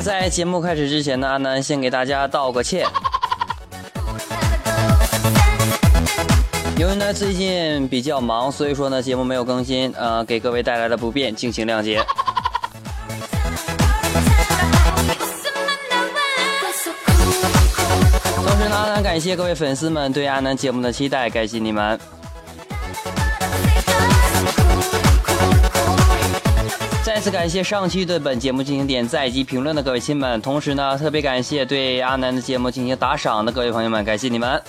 么在节目开始之前呢，阿南先给大家道个歉。由于呢最近比较忙，所以说呢节目没有更新，呃，给各位带来的不便，敬请谅解。同时呢，阿南感谢各位粉丝们对阿南节目的期待，感谢你们。再次感谢上期对本节目进行点赞及评论的各位亲们，同时呢，特别感谢对阿南的节目进行打赏的各位朋友们，感谢你们。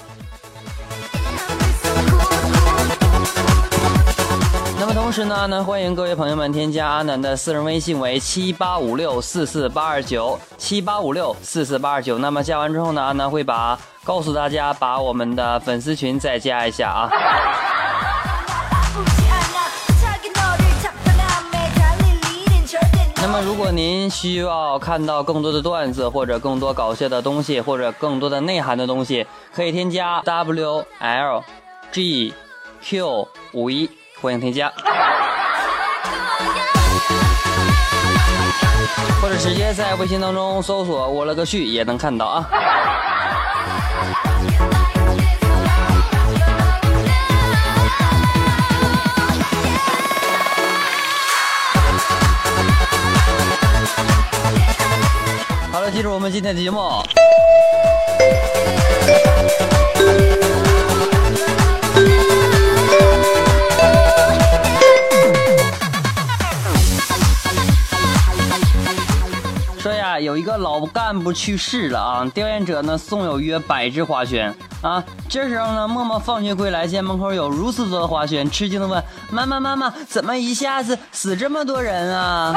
那么同时呢，阿南欢迎各位朋友们添加阿南的私人微信为七八五六四四八二九七八五六四四八二九。那么加完之后呢，阿南会把告诉大家把我们的粉丝群再加一下啊。那么，如果您需要看到更多的段子，或者更多搞笑的东西，或者更多的内涵的东西，可以添加 W L G Q 五一，欢迎添加，或者直接在微信当中搜索“我了个去”也能看到啊。好了，进入我们今天的节目。说呀，有一个老干部去世了啊，调研者呢送有约百只花圈啊。这时候呢，默默放学归来，见门口有如此多的花圈，吃惊的问：“妈妈，妈妈，怎么一下子死这么多人啊？”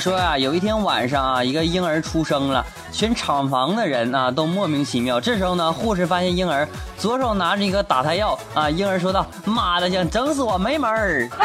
说呀、有一天晚上啊，一个婴儿出生了，全厂房的人啊都莫名其妙。这时候呢，护士发现婴儿左手拿着一个打胎药啊，婴儿说道：“妈的，想整死我没门儿！”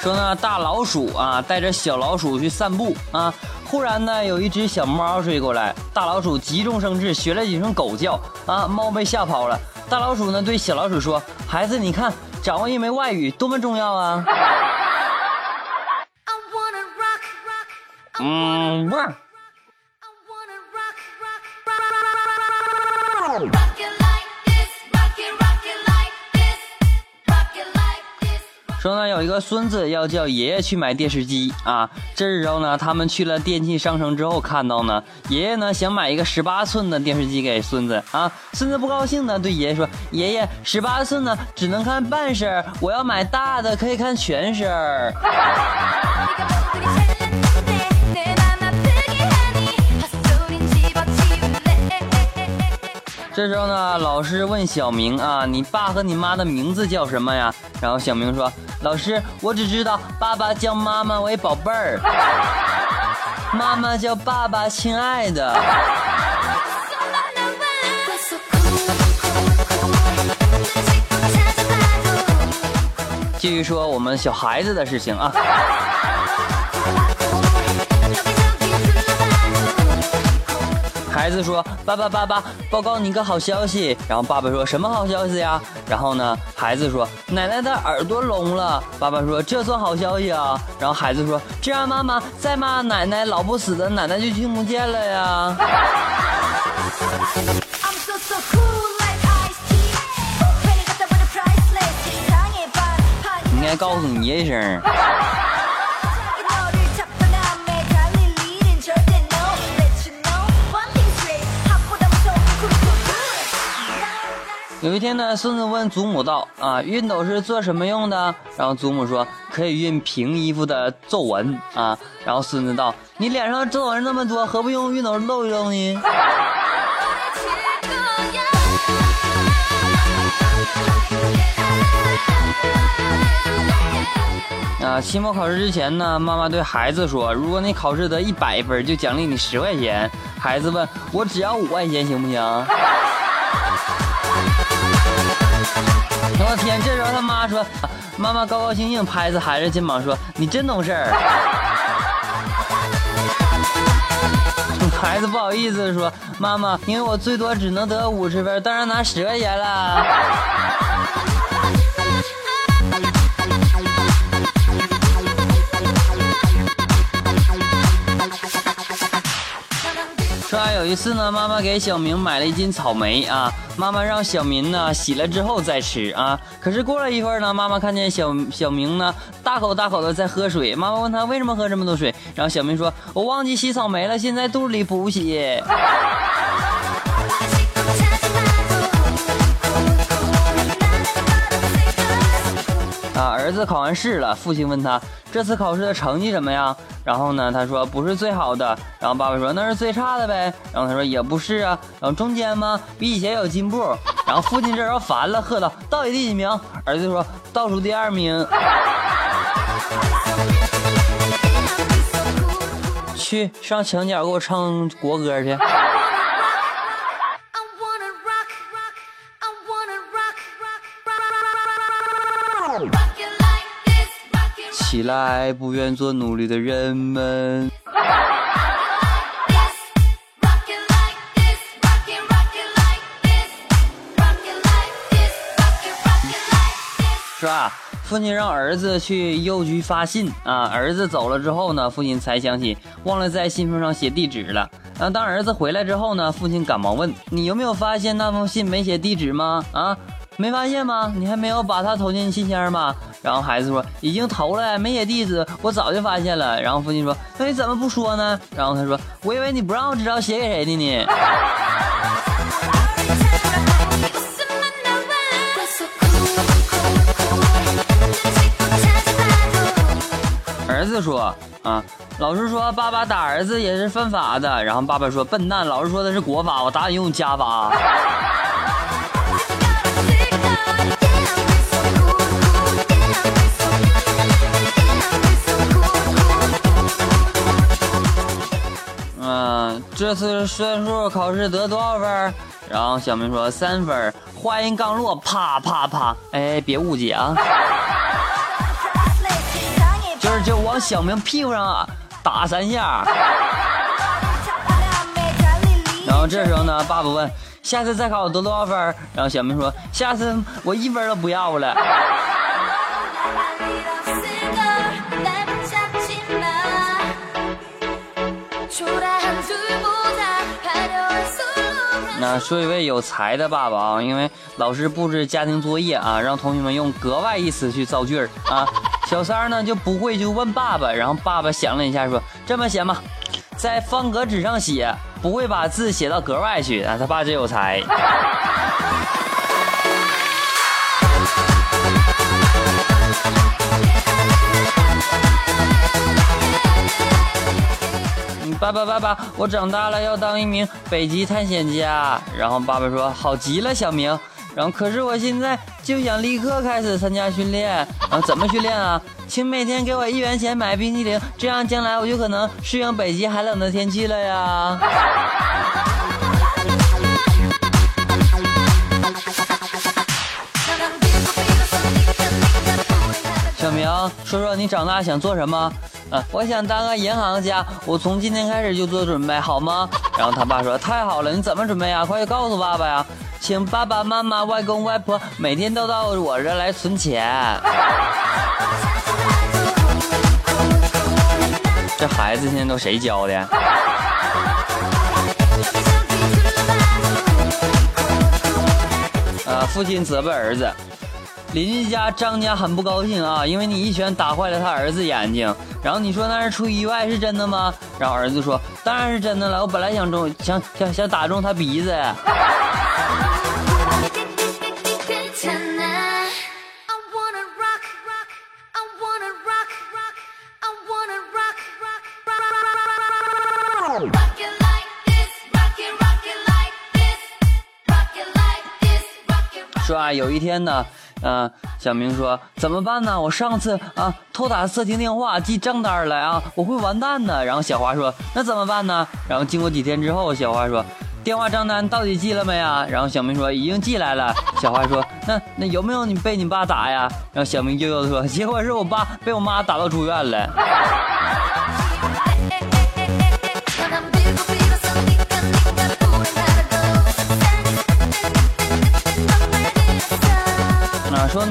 说呢，大老鼠啊带着小老鼠去散步啊，忽然呢有一只小猫追过来，大老鼠急中生智，学了几声狗叫啊，猫被吓跑了。大老鼠呢对小老鼠说：“孩子，你看，掌握一门外语多么重要啊！”嗯，不说呢，有一个孙子要叫爷爷去买电视机啊。这时候呢，他们去了电器商城之后，看到呢，爷爷呢想买一个十八寸的电视机给孙子啊。孙子不高兴呢对爷爷说：“爷爷，十八寸呢只能看半身，我要买大的，可以看全身 这时候呢，老师问小明啊：“你爸和你妈的名字叫什么呀？”然后小明说：“老师，我只知道爸爸叫妈妈为宝贝儿，妈妈叫爸爸亲爱的。”继续说我们小孩子的事情啊。孩子说爸爸爸爸报告你个好消息。然后爸爸说什么好消息呀？然后呢孩子说奶奶的耳朵聋了。爸爸说这算好消息啊？然后孩子说这样妈妈再骂奶奶老不死的奶奶就听不见了呀。应该告诉你爷一声。有一天呢，孙子问祖母道：“啊，熨斗是做什么用的？”然后祖母说：“可以熨平衣服的皱纹啊。”然后孙子道：“你脸上皱纹那么多，何不用熨斗露一露呢？”啊，期末考试之前呢，妈妈对孩子说：“如果你考试得一百分，就奖励你十块钱。”孩子问我：“只要五块钱行不行？”我天！这时候他妈说：“妈妈高高兴兴拍着孩子肩膀说：‘你真懂事儿。’”孩子不好意思说：“妈妈，因为我最多只能得五十分，当然拿十块钱了。”说啊，有一次呢，妈妈给小明买了一斤草莓啊，妈妈让小明呢洗了之后再吃啊。可是过了一会儿呢，妈妈看见小小明呢大口大口的在喝水，妈妈问他为什么喝这么多水，然后小明说：“我忘记洗草莓了，现在肚里补血。”儿子考完试了，父亲问他这次考试的成绩怎么样？然后呢，他说不是最好的。然后爸爸说那是最差的呗。然后他说也不是啊。然后中间吗？比以前有进步。然后父亲这时候烦了，喝道：“到底第几名？”儿子说倒数第二名。去上墙角给我唱国歌去。起来，不愿做奴隶的人们。是吧？父亲让儿子去邮局发信啊，儿子走了之后呢，父亲才想起忘了在信封上写地址了。啊，当儿子回来之后呢，父亲赶忙问：“你有没有发现那封信没写地址吗？啊，没发现吗？你还没有把它投进信箱吗？”然后孩子说已经投了没写地址我早就发现了。然后父亲说那你怎么不说呢？然后他说我以为你不让我知道写给谁的呢。儿子说啊老师说爸爸打儿子也是犯法的。然后爸爸说笨蛋老师说的是国法我打你用家法。这次算术考试得多少分？然后小明说三分。话音刚落，啪啪啪！哎，别误解啊，就是就往小明屁股上打三下。然后这时候呢，爸爸问下次再考得多少分？然后小明说下次我一分都不要了。那说一位有才的爸爸啊，因为老师布置家庭作业啊，让同学们用格外一词去造句儿啊。小三儿呢就不会就问爸爸，然后爸爸想了一下说：“这么写吧，在方格纸上写，不会把字写到格外去啊。”他爸真有才。爸爸，爸爸，我长大了要当一名北极探险家。然后爸爸说：“好极了，小明。”然后可是我现在就想立刻开始参加训练。然后怎么训练啊？请每天给我一元钱买冰淇淋，这样将来我就可能适应北极寒冷的天气了呀。小明，说说你长大想做什么？我想当个银行家，我从今天开始就做准备，好吗？然后他爸说：“太好了，你怎么准备呀？快告诉爸爸呀！请爸爸妈妈、外公外婆每天都到我这来存钱。” 这孩子现在都谁教的？呃，父亲责备儿子，邻居家张家很不高兴啊，因为你一拳打坏了他儿子眼睛，然后你说那是出意外是真的吗？然后儿子说当然是真的了，我本来想中，想想想打中他鼻子。说啊，有一天呢。嗯，小明说怎么办呢？我上次啊偷打色情电话记账单来啊，我会完蛋的。然后小花说那怎么办呢？然后经过几天之后，小花说电话账单到底记了没啊？然后小明说已经寄来了。小花说那那有没有你被你爸打呀？然后小明悠悠的说结果是我爸被我妈打到住院了。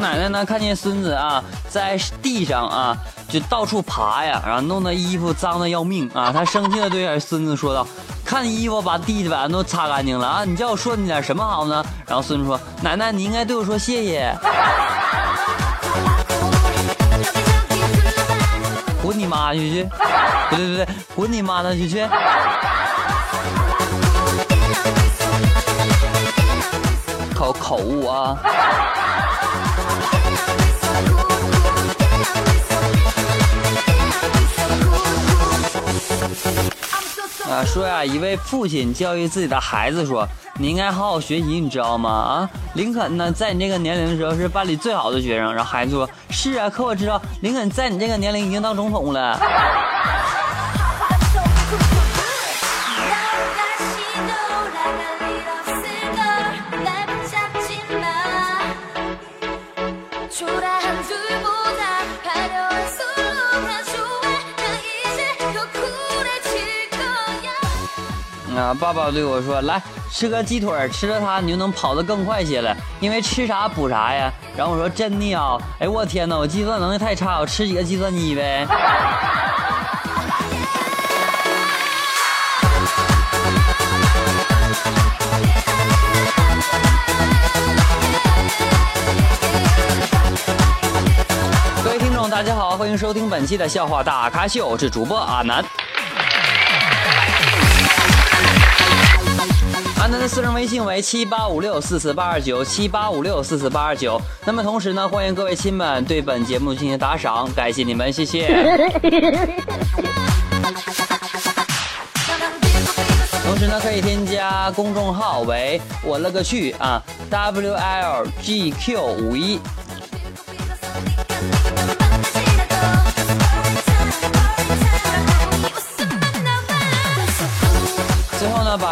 奶奶呢，看见孙子啊在地上啊就到处爬呀，然后弄得衣服脏的要命啊，她生气的对孙子说道：“看衣服把地板都擦干净了啊，你叫我说你点什么好呢？”然后孙子说：“奶奶，你应该对我说谢谢。”滚你妈去去！不对不对，滚你妈呢去去！口口误啊！啊，说呀，一位父亲教育自己的孩子说：“你应该好好学习，你知道吗？啊，林肯呢，在你这个年龄的时候是班里最好的学生。”然后孩子说：“是啊，可我知道林肯在你这个年龄已经当总统了。爸爸对我说：“来吃个鸡腿，吃了它你就能跑得更快些了，因为吃啥补啥呀。”然后我说：“真的啊？哎我天哪，我计算能力太差，我吃几个计算机呗。”各位听众，大家好，欢迎收听本期的笑话大咖秀，我是主播阿南。安的私人微信为七八五六四四八二九七八五六四四八二九。那么同时呢欢迎各位亲们对本节目进行打赏感谢你们谢谢。同时呢可以添加公众号为我勒个去啊 wlgq 五一。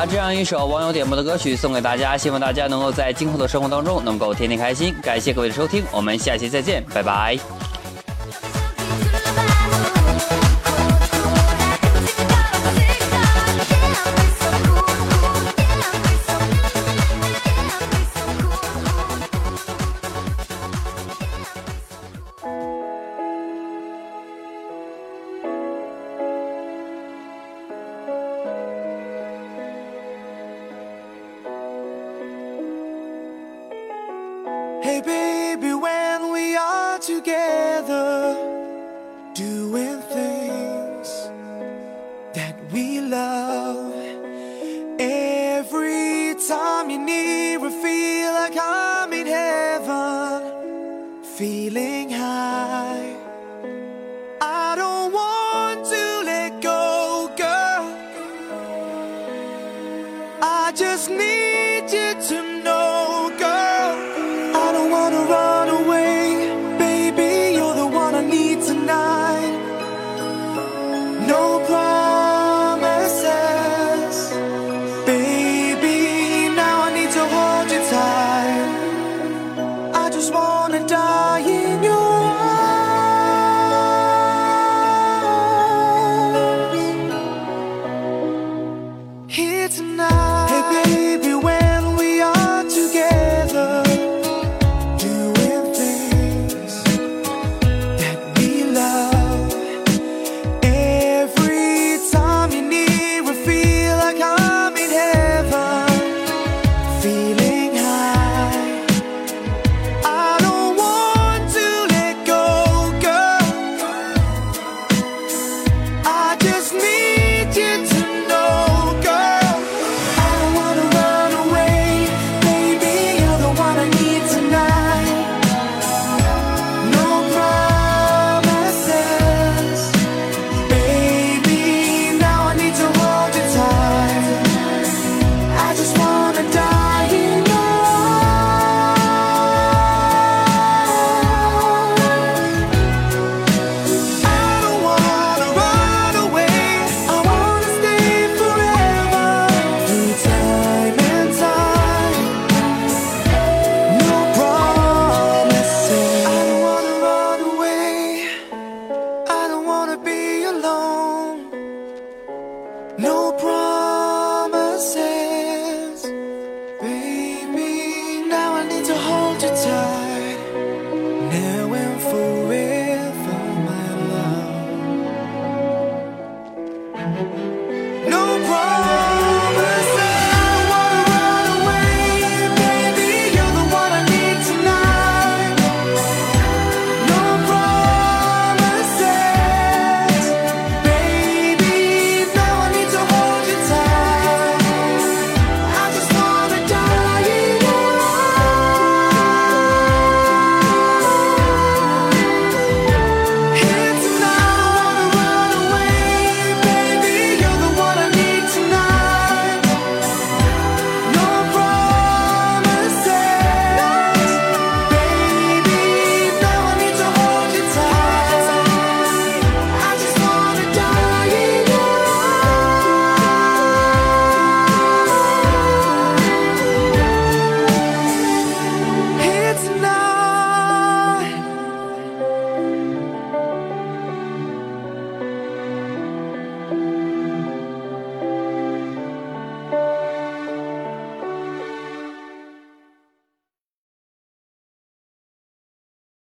把这样一首网友点播的歌曲送给大家，希望大家能够在今后的生活当中能够天天开心。感谢各位的收听，我们下期再见，拜拜。